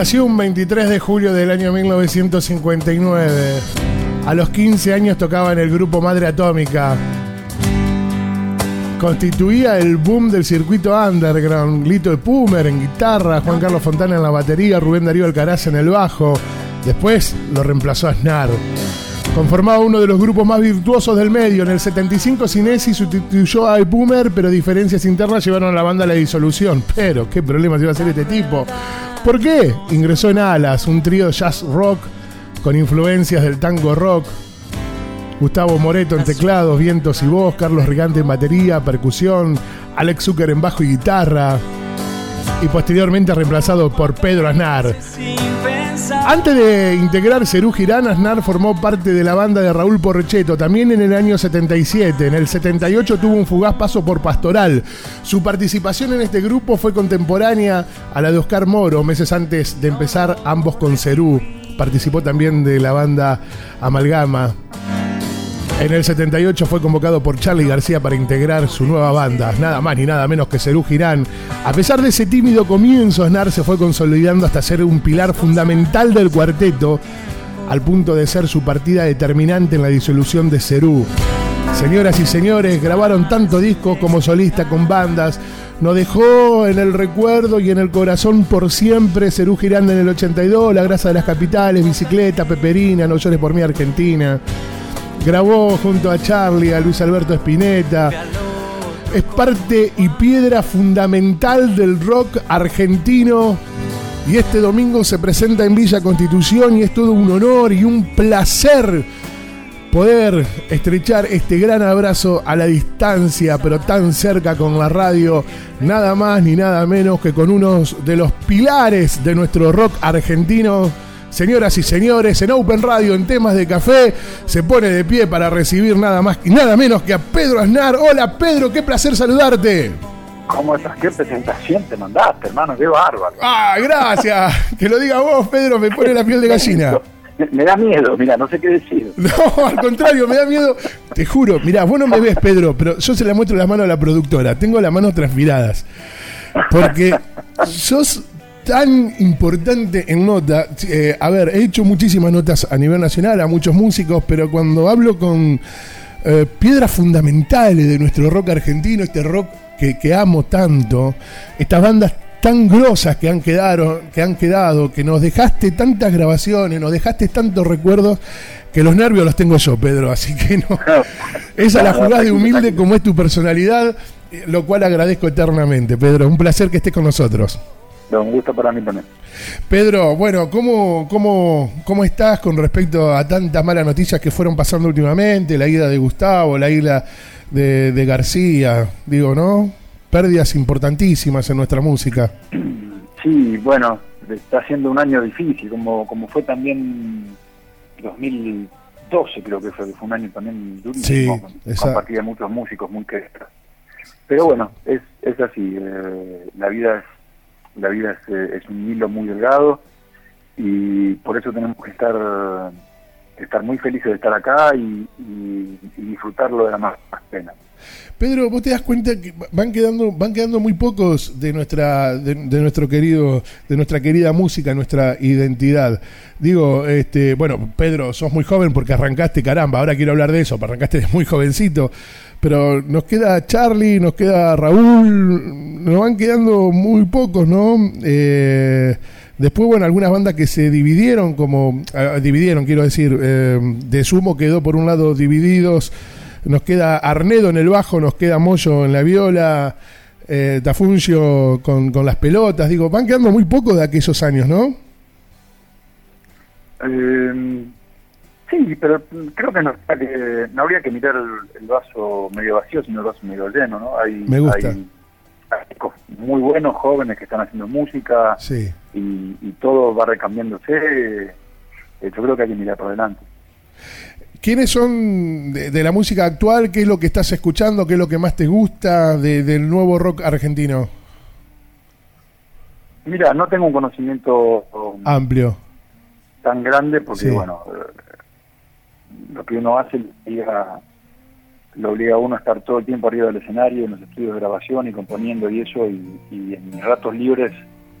Nació un 23 de julio del año 1959. A los 15 años tocaba en el grupo Madre Atómica. Constituía el boom del circuito underground. Lito de Pumer en guitarra, Juan Carlos Fontana en la batería, Rubén Darío Alcaraz en el bajo. Después lo reemplazó a Snar. Conformaba uno de los grupos más virtuosos del medio. En el 75 Sinesi sustituyó a Pumer, pero diferencias internas llevaron a la banda a la disolución. Pero, ¿qué problemas iba a ser este tipo? ¿Por qué? Ingresó en Alas, un trío de jazz rock con influencias del tango rock, Gustavo Moreto en teclados, vientos y voz, Carlos Rigante en batería, percusión, Alex Zucker en bajo y guitarra, y posteriormente reemplazado por Pedro Aznar. Antes de integrar Cerú Girán, Aznar formó parte de la banda de Raúl Porcheto, también en el año 77. En el 78 tuvo un fugaz paso por Pastoral. Su participación en este grupo fue contemporánea a la de Oscar Moro, meses antes de empezar ambos con Cerú. Participó también de la banda Amalgama. En el 78 fue convocado por Charlie García para integrar su nueva banda, nada más ni nada menos que Cerú Girán. A pesar de ese tímido comienzo, Snar se fue consolidando hasta ser un pilar fundamental del cuarteto, al punto de ser su partida determinante en la disolución de Cerú. Señoras y señores, grabaron tanto discos como solista con bandas. Nos dejó en el recuerdo y en el corazón por siempre Cerú Girán en el 82, La Grasa de las Capitales, Bicicleta, Peperina, No llores por mí, Argentina. Grabó junto a Charlie, a Luis Alberto Spinetta. Es parte y piedra fundamental del rock argentino. Y este domingo se presenta en Villa Constitución y es todo un honor y un placer poder estrechar este gran abrazo a la distancia, pero tan cerca con la radio, nada más ni nada menos que con uno de los pilares de nuestro rock argentino Señoras y señores, en Open Radio, en temas de café, se pone de pie para recibir nada más y nada menos que a Pedro Aznar. Hola Pedro, qué placer saludarte. ¿Cómo estás? ¿Qué presentación te mandaste, hermano? Qué bárbaro. Ah, gracias. que lo diga vos, Pedro, me pone la piel de gallina. Me, da miedo, mira, no sé qué decir. No, al contrario, me da miedo. Te juro, mira, vos no me ves, Pedro, pero yo se la muestro las manos a la productora. Tengo las manos transpiradas. Porque sos tan importante en nota. Eh, a ver, he hecho muchísimas notas a nivel nacional a muchos músicos, pero cuando hablo con eh, piedras fundamentales de nuestro rock argentino, este rock que, amo tanto, estas bandas tan grosas que han quedado, que han quedado, que nos dejaste tantas grabaciones, nos dejaste tantos recuerdos, que los nervios los tengo yo, Pedro, así que no. Esa la jugada de humilde como es tu personalidad, lo cual agradezco eternamente, Pedro. Un placer que estés con nosotros un gusto para mí también. Pedro, bueno, ¿cómo, cómo, ¿cómo estás con respecto a tantas malas noticias que fueron pasando últimamente? La ida de Gustavo, la ida de, García, digo, ¿no? Pérdidas importantísimas en nuestra música. Sí, bueno, está siendo un año difícil, como, como fue también 2012, creo que fue, fue un año también durísimo, sí, con, muchos músicos muy queridos. Pero bueno, es, es así, eh, la vida es la vida eh, es, un hilo muy delgado y por eso tenemos que estar estar muy felices de estar acá y, disfrutarlo de la más, pena. Pedro, vos te das cuenta que van quedando van quedando muy pocos de nuestra de, nuestro querido de nuestra querida música, nuestra identidad. Digo, este, bueno, Pedro, sos muy joven porque arrancaste, caramba, ahora quiero hablar de eso, arrancaste muy jovencito. Pero nos queda Charlie, nos queda Raúl, nos van quedando muy pocos, ¿no? Eh, después, bueno, algunas bandas que se dividieron, como ah, dividieron, quiero decir, eh, de Sumo quedó por un lado divididos, nos queda Arnedo en el bajo, nos queda Moyo en la viola, eh, Tafuncio con, con las pelotas, digo, van quedando muy pocos de aquellos años, ¿no? Eh, Sí, pero creo que no, habría que mirar el, vaso medio vacío, sino el vaso medio lleno, ¿no? Hay, Me gusta. muy buenos jóvenes que están haciendo música y, todo va recambiándose. Eh, yo creo que hay que mirar por delante. ¿Quiénes son de, la música actual? ¿Qué es lo que estás escuchando? ¿Qué es lo que más te gusta del nuevo rock argentino? Mira, no tengo un conocimiento um, amplio tan grande porque, bueno, lo que uno hace lo obliga a uno a estar todo el tiempo arriba del escenario, en los estudios de grabación y componiendo y eso, y, en mis ratos libres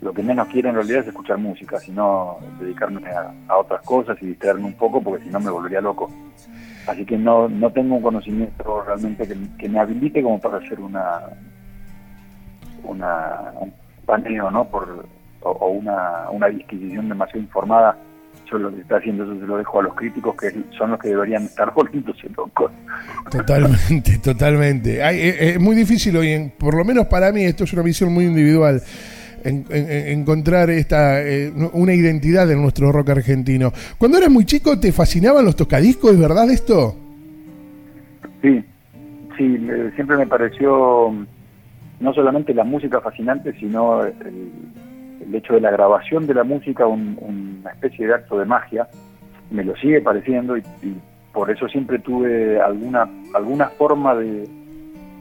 lo que menos quiero en realidad es escuchar música, sino dedicarme a, otras cosas y distraerme un poco, porque si no me volvería loco. Así que no, no tengo un conocimiento realmente que, me habilite como para hacer una, una un paneo, ¿no? Por, o, una, una disquisición demasiado informada sobre lo que está haciendo, eso se lo dejo a los críticos que son los que deberían estar volviéndose locos. Totalmente, totalmente. es, muy difícil hoy, por lo menos para mí, esto es una visión muy individual encontrar esta eh, una identidad en nuestro rock argentino. Cuando eras muy chico, ¿te fascinaban los tocadiscos? ¿Es verdad esto? Sí, sí, siempre me pareció no solamente la música fascinante, sino el, hecho de la grabación de la música, una especie de acto de magia. Me lo sigue pareciendo y, y por eso siempre tuve alguna alguna forma de,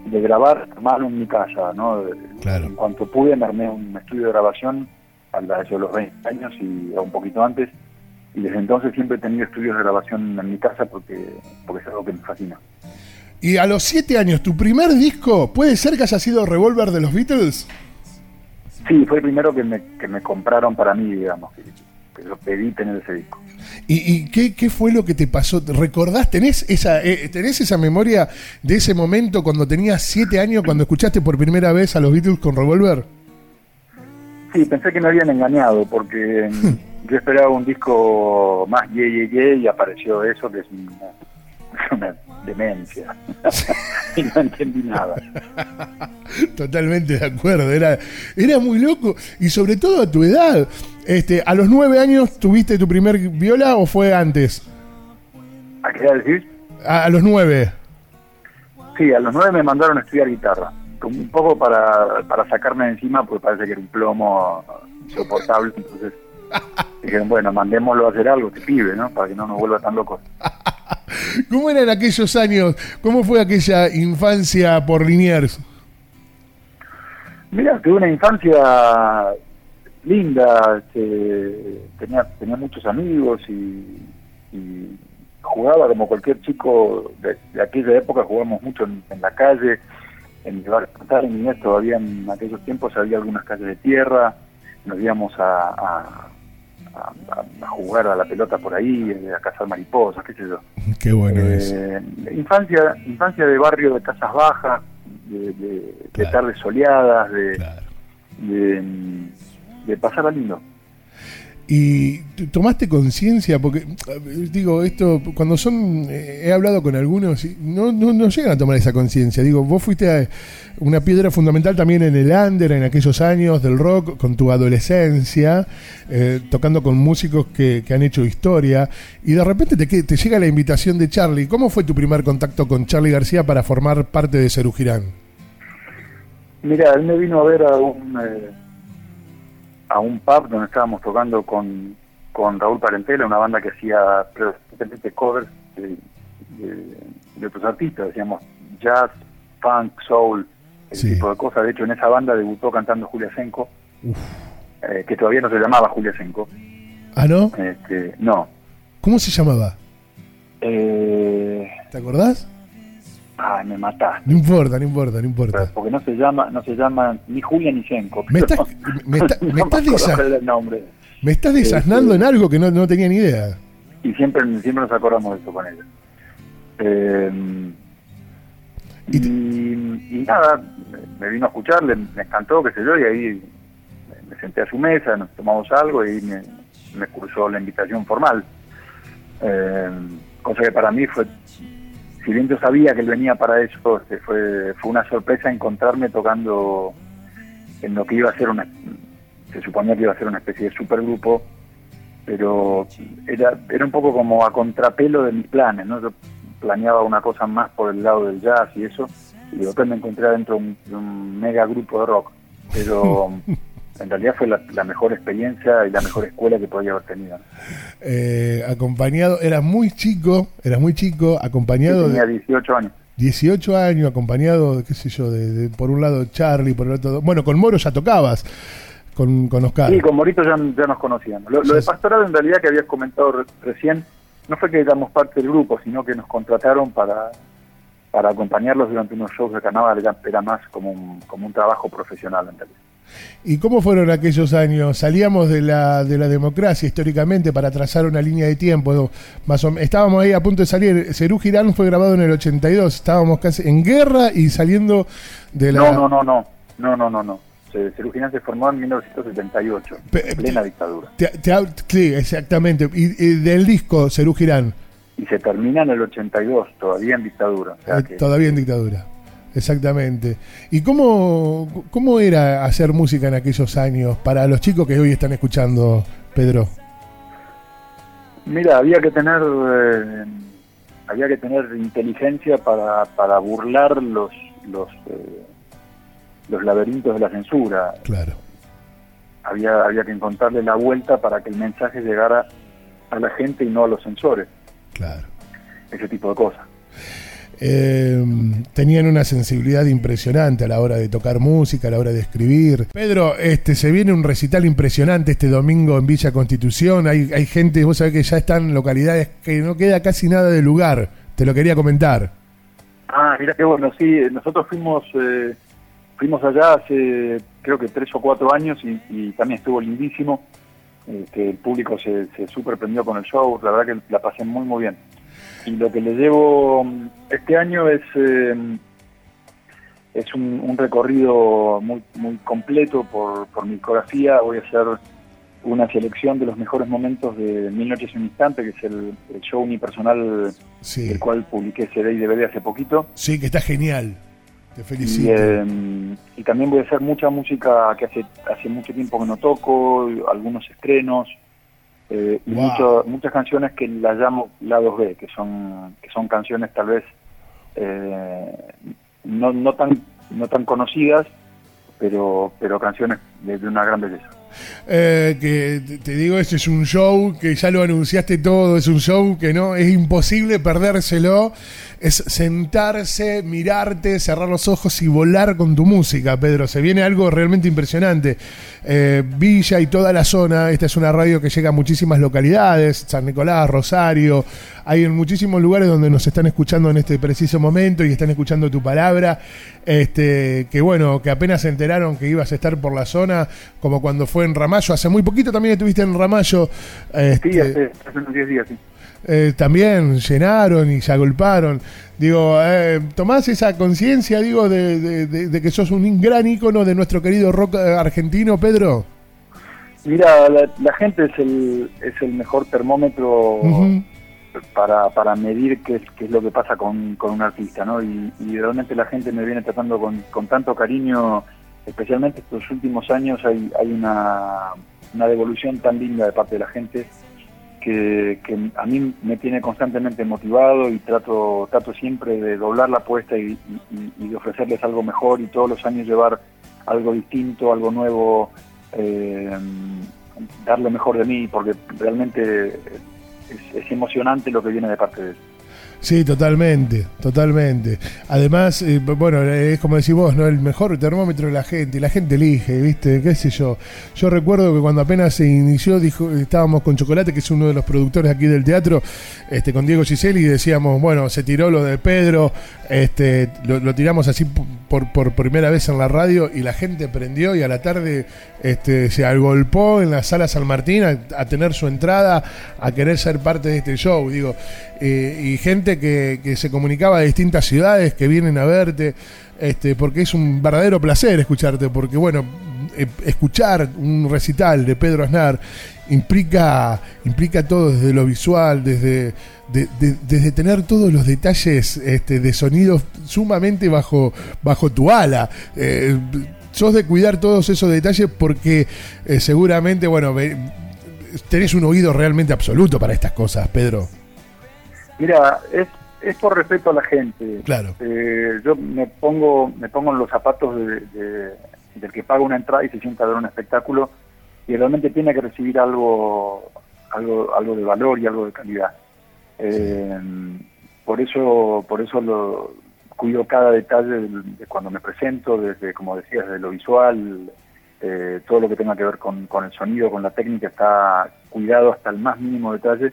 de grabar mano en mi casa, ¿no? En cuanto pude me armé un estudio de grabación a de los 20 años y un poquito antes y desde entonces siempre he tenido estudios de grabación en mi casa porque, porque es algo que me fascina. Y a los 7 años, ¿tu primer disco puede ser que haya sido Revolver de los Beatles? Sí, fue el primero que me, que me compraron para mí, digamos, que, que yo pedí tener ese disco. ¿Y, qué, fue lo que te pasó? ¿Recordás? ¿Tenés esa, eh, ¿Tenés esa memoria de ese momento cuando tenías siete años, cuando escuchaste por primera vez a los Beatles con Revolver? Sí, pensé que me habían engañado porque yo esperaba un disco más ye, ye, ye y apareció eso que es una, demencia. y no entendí nada. Totalmente de acuerdo, era, era muy loco y sobre todo a tu edad. Este, ¿A los nueve años tuviste tu primer viola o fue antes? ¿A qué edad decís? A, los nueve. Sí, a los nueve me mandaron a estudiar guitarra. Un poco para, para sacarme de encima, porque parece que era un plomo insoportable. Entonces dijeron, bueno, mandémoslo a hacer algo, que pibe, ¿no? Para que no nos vuelva tan locos. ¿Cómo eran aquellos años? ¿Cómo fue aquella infancia por Liniers? Mira, tuve una infancia linda, tenía, muchos amigos y, jugaba como cualquier chico de, aquella época, jugamos mucho en, la calle, en el barrio en todavía en aquellos tiempos había algunas calles de tierra, nos íbamos a, jugar a la pelota por ahí, a cazar mariposas, qué sé yo. Qué bueno eh, Infancia, infancia de barrio de casas bajas, de, tardes soleadas, de, de pasarla lindo. Y tomaste conciencia, porque digo, esto, cuando son, eh, he hablado con algunos, no, no, no llegan a tomar esa conciencia. Digo, vos fuiste una piedra fundamental también en el under, en aquellos años del rock, con tu adolescencia, eh, tocando con músicos que, han hecho historia, y de repente te, te llega la invitación de Charlie. ¿Cómo fue tu primer contacto con Charlie García para formar parte de Cerú Girán? Mira, él me vino a ver a un... Eh, a un pub donde estábamos tocando con, con Raúl Parentela, una banda que hacía precisamente covers de, otros artistas, decíamos jazz, funk, soul, ese tipo de cosas. De hecho, en esa banda debutó cantando Julia Senko, eh, que todavía no se llamaba Julia Senko. ¿Ah, no? Este, no. ¿Cómo se llamaba? Eh, ¿Te acordás? Ah, me mataste. No importa, no importa, no importa. Porque no se llama, no se llama ni Julia ni Senko. Me estás, me, me estás desasnando en algo que no, no, tenía ni idea. Y siempre, siempre nos acordamos de eso con ella. Eh, y, nada, me vino a escuchar, le, me encantó, qué sé yo, y ahí me senté a su mesa, nos tomamos algo y me, me cursó la invitación formal. Eh, cosa que para mí fue si bien yo sabía que él venía para eso, este, fue, fue una sorpresa encontrarme tocando en lo que iba a ser una, se suponía que iba a ser una especie de supergrupo, pero era, era un poco como a contrapelo de mis planes, ¿no? Yo planeaba una cosa más por el lado del jazz y eso, y después me encontré dentro de un, un mega grupo de rock, pero en realidad fue la, mejor experiencia y la mejor escuela que podía haber tenido. Eh, acompañado, eras muy chico, eras muy chico, acompañado... tenía 18 años. 18 años, acompañado, qué sé yo, de, por un lado Charlie, por el otro... Bueno, con Moro ya tocabas, con, con Oscar. Sí, con Morito ya, nos conocíamos. Lo, de Pastoral en realidad que habías comentado recién, no fue que éramos parte del grupo, sino que nos contrataron para para acompañarlos durante unos shows de carnaval era, más como un, como un trabajo profesional en realidad. ¿Y cómo fueron aquellos años? Salíamos de la, de la democracia históricamente para trazar una línea de tiempo. Más estábamos ahí a punto de salir. Cerú Girán fue grabado en el 82. Estábamos casi en guerra y saliendo de la. No, no, no, no. No, no, no, no. Cerú Girán se formó en 1978, en plena dictadura. sí, exactamente. Y, del disco Cerú Girán. Y se termina en el 82, todavía en dictadura. Eh, todavía en dictadura. Exactamente. ¿Y cómo, cómo era hacer música en aquellos años para los chicos que hoy están escuchando, Pedro? Mira, había que tener eh, había que tener inteligencia para, para burlar los los eh, los laberintos de la censura. Claro. Había había que encontrarle la vuelta para que el mensaje llegara a la gente y no a los censores. Claro. Ese tipo de cosas. Eh, tenían una sensibilidad impresionante a la hora de tocar música, a la hora de escribir. Pedro, este se viene un recital impresionante este domingo en Villa Constitución. Hay, hay gente, vos sabés que ya están localidades que no queda casi nada de lugar. Te lo quería comentar. Ah, mira qué bueno, sí, nosotros fuimos eh, fuimos allá hace creo que tres o cuatro años y, también estuvo lindísimo, eh, que el público se, se super prendió con el show, la verdad que la pasé muy muy bien y lo que le llevo mm, este año es eh, es un, recorrido muy muy completo por, por mi discografía. Voy a hacer una selección de los mejores momentos de Mil Noches y un Instante, que es el, show unipersonal sí. el cual publiqué CD y DVD hace poquito. Sí, que está genial. Te felicito. Y, eh, y, también voy a hacer mucha música que hace, hace mucho tiempo que no toco, algunos estrenos. Eh, y muchas canciones que las llamo lados B, que son, que son canciones tal vez eh, no, no, tan, no tan conocidas, pero, pero canciones de una gran belleza. Eh, que te digo, este es un show que ya lo anunciaste todo, es un show que no, es imposible perdérselo, es sentarse, mirarte, cerrar los ojos y volar con tu música, Pedro, se viene algo realmente impresionante. Eh, Villa y toda la zona, esta es una radio que llega a muchísimas localidades, San Nicolás, Rosario, hay en muchísimos lugares donde nos están escuchando en este preciso momento y están escuchando tu palabra, este, que bueno, que apenas se enteraron que ibas a estar por la zona, como cuando fue en Ramallo, hace muy poquito también estuviste en Ramallo. Este, sí, hace, unos 10 días, sí. Eh, también llenaron y se agolparon. Digo, eh, ¿tomás esa conciencia, digo, de, que sos un gran ícono de nuestro querido rock eh, argentino, Pedro? Mira, la, gente es el, es el mejor termómetro para, para medir qué es, qué es lo que pasa con, con un artista, ¿no? Y, realmente la gente me viene tratando con, con tanto cariño, especialmente estos últimos años hay, hay una, una devolución tan linda de parte de la gente que, a mí me tiene constantemente motivado y trato, trato siempre de doblar la apuesta y, de ofrecerles algo mejor y todos los años llevar algo distinto, algo nuevo, eh, dar lo mejor de mí, porque realmente es, emocionante lo que viene de parte de él. Sí, totalmente, totalmente. Además, eh, bueno, es como decís vos, ¿no? El mejor termómetro de la gente, la gente elige, ¿viste? ¿Qué sé yo? Yo recuerdo que cuando apenas se inició, dijo, estábamos con Chocolate, que es uno de los productores aquí del teatro, este, con Diego Giseli, y decíamos, bueno, se tiró lo de Pedro, este, lo, tiramos así por, por primera vez en la radio, y la gente prendió, y a la tarde este, se agolpó en la sala San Martín a, tener su entrada, a querer ser parte de este show, digo, eh, y gente que, se comunicaba de distintas ciudades que vienen a verte, este, porque es un verdadero placer escucharte, porque bueno, eh, escuchar un recital de Pedro Aznar implica, implica todo desde lo visual, desde, desde tener todos los detalles este, de sonidos sumamente bajo, bajo tu ala. Eh, sos de cuidar todos esos detalles porque eh, seguramente, bueno, tenés un oído realmente absoluto para estas cosas, Pedro. Mira, es, es por respeto a la gente. Claro. Eh, yo me pongo, me pongo en los zapatos de, del que paga una entrada y se sienta a ver un espectáculo y realmente tiene que recibir algo, algo, algo de valor y algo de calidad. Eh, por eso, por eso lo, cuido cada detalle de, cuando me presento, desde, como decías, desde lo visual, eh, todo lo que tenga que ver con, el sonido, con la técnica, está cuidado hasta el más mínimo detalle.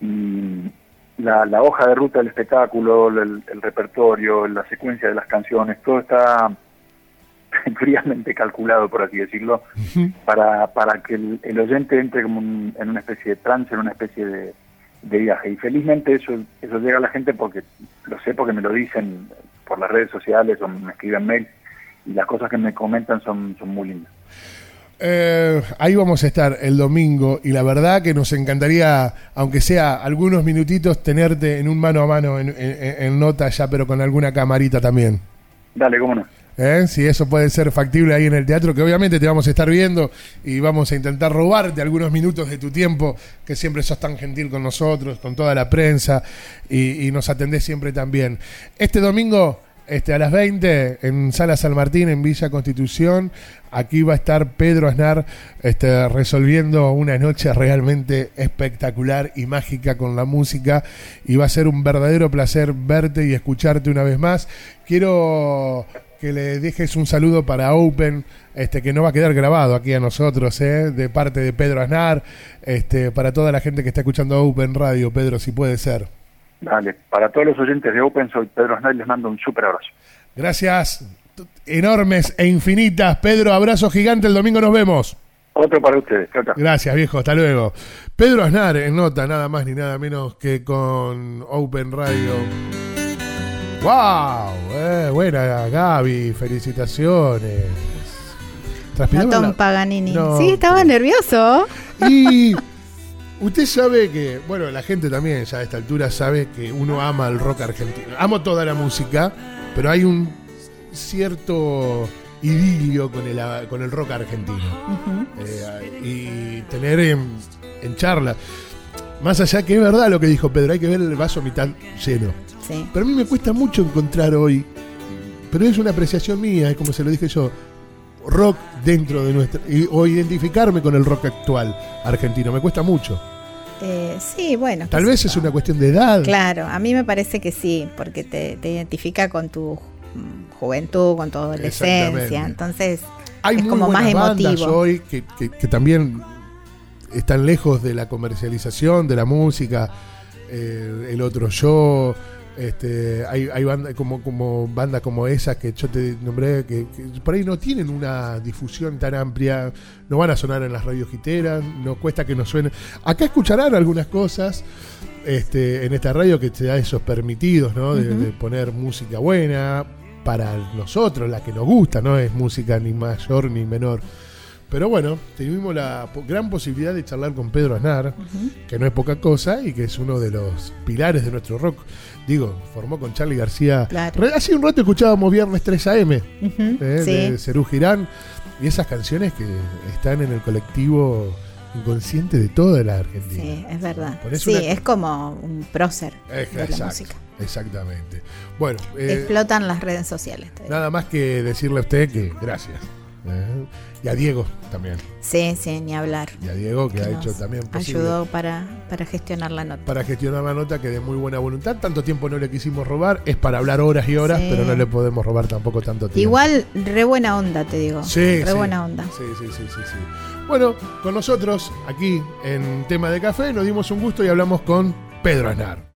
Y la, la hoja de ruta del espectáculo, el, repertorio, la secuencia de las canciones, todo está fríamente calculado, por así decirlo, para, para que el, oyente entre como en una especie de trance, en una especie de, viaje. Y felizmente eso, eso llega a la gente porque lo sé, porque me lo dicen por las redes sociales o me escriben mail y las cosas que me comentan son, son muy lindas. Eh, ahí vamos a estar el domingo y la verdad que nos encantaría, aunque sea algunos minutitos, tenerte en un mano a mano en, nota ya, pero con alguna camarita también. Dale, cómo no. ¿Eh? Si eso puede ser factible ahí en el teatro, que obviamente te vamos a estar viendo y vamos a intentar robarte algunos minutos de tu tiempo, que siempre sos tan gentil con nosotros, con toda la prensa y, y nos atendés siempre también. Este domingo este, a las 20 en Sala San Martín, en Villa Constitución. Aquí va a estar Pedro Aznar este, resolviendo una noche realmente espectacular y mágica con la música. Y va a ser un verdadero placer verte y escucharte una vez más. Quiero que le dejes un saludo para Open, este, que no va a quedar grabado aquí a nosotros, ¿eh? de parte de Pedro Aznar, este, para toda la gente que está escuchando Open Radio, Pedro, si puede ser. Dale, para todos los oyentes de Open, soy Pedro Snell, les mando un súper abrazo. Gracias, enormes e infinitas. Pedro, abrazo gigante, el domingo nos vemos. Otro para ustedes. Gracias, viejo. Hasta luego. Pedro Aznar en nota, nada más ni nada menos que con Open Radio. ¡Wow! Eh, buena, Gaby. Felicitaciones. Tom Paganini. Sí, estaba nervioso. Y Usted sabe que, bueno, la gente también ya a esta altura sabe que uno ama el rock argentino. Amo toda la música, pero hay un cierto idilio con el, con el rock argentino. Eh, y tener en, charla, más allá que es verdad lo que dijo Pedro, hay que ver el vaso mitad lleno. Pero a mí me cuesta mucho encontrar hoy, pero es una apreciación mía, es como se lo dije yo, rock dentro de nuestra. o identificarme con el rock actual argentino. Me cuesta mucho. Eh, sí, bueno. Tal vez es una cuestión de edad. Claro, a mí me parece que sí, porque te, identifica con tu juventud, con tu adolescencia. Entonces, Hay es como más emotivo. hoy que, también están lejos de la comercialización de la música. Eh, el otro yo. Este, hay, hay bandas como, como bandas como esas que yo te nombré que, por ahí no tienen una difusión tan amplia, no van a sonar en las radios giteras, no cuesta que nos suenen. Acá escucharán algunas cosas este, en esta radio que te da esos permitidos, ¿no? De, de, poner música buena para nosotros, la que nos gusta, no es música ni mayor ni menor. Pero bueno, tuvimos la gran posibilidad de charlar con Pedro Aznar, que no es poca cosa y que es uno de los pilares de nuestro rock. Digo, formó con Charlie García. Hace un rato escuchábamos Viernes 3 AM eh, de Cerú Girán y esas canciones que están en el colectivo inconsciente de toda la Argentina. Sí, es verdad. Sí, es como un prócer de la música. Exactamente. Bueno, eh, explotan las redes sociales. Nada más que decirle a usted que gracias. ¿Eh? Y a Diego también. Sí, sí, ni hablar. Y a Diego que, ha hecho también posible. Ayudó para, para gestionar la nota. Para gestionar la nota que de muy buena voluntad. Tanto tiempo no le quisimos robar. Es para hablar horas y horas, pero no le podemos robar tampoco tanto tiempo. Igual, re buena onda, te digo. Sí. Re buena onda. Sí, sí, sí, sí, sí. Bueno, con nosotros aquí en Tema de Café nos dimos un gusto y hablamos con Pedro Aznar.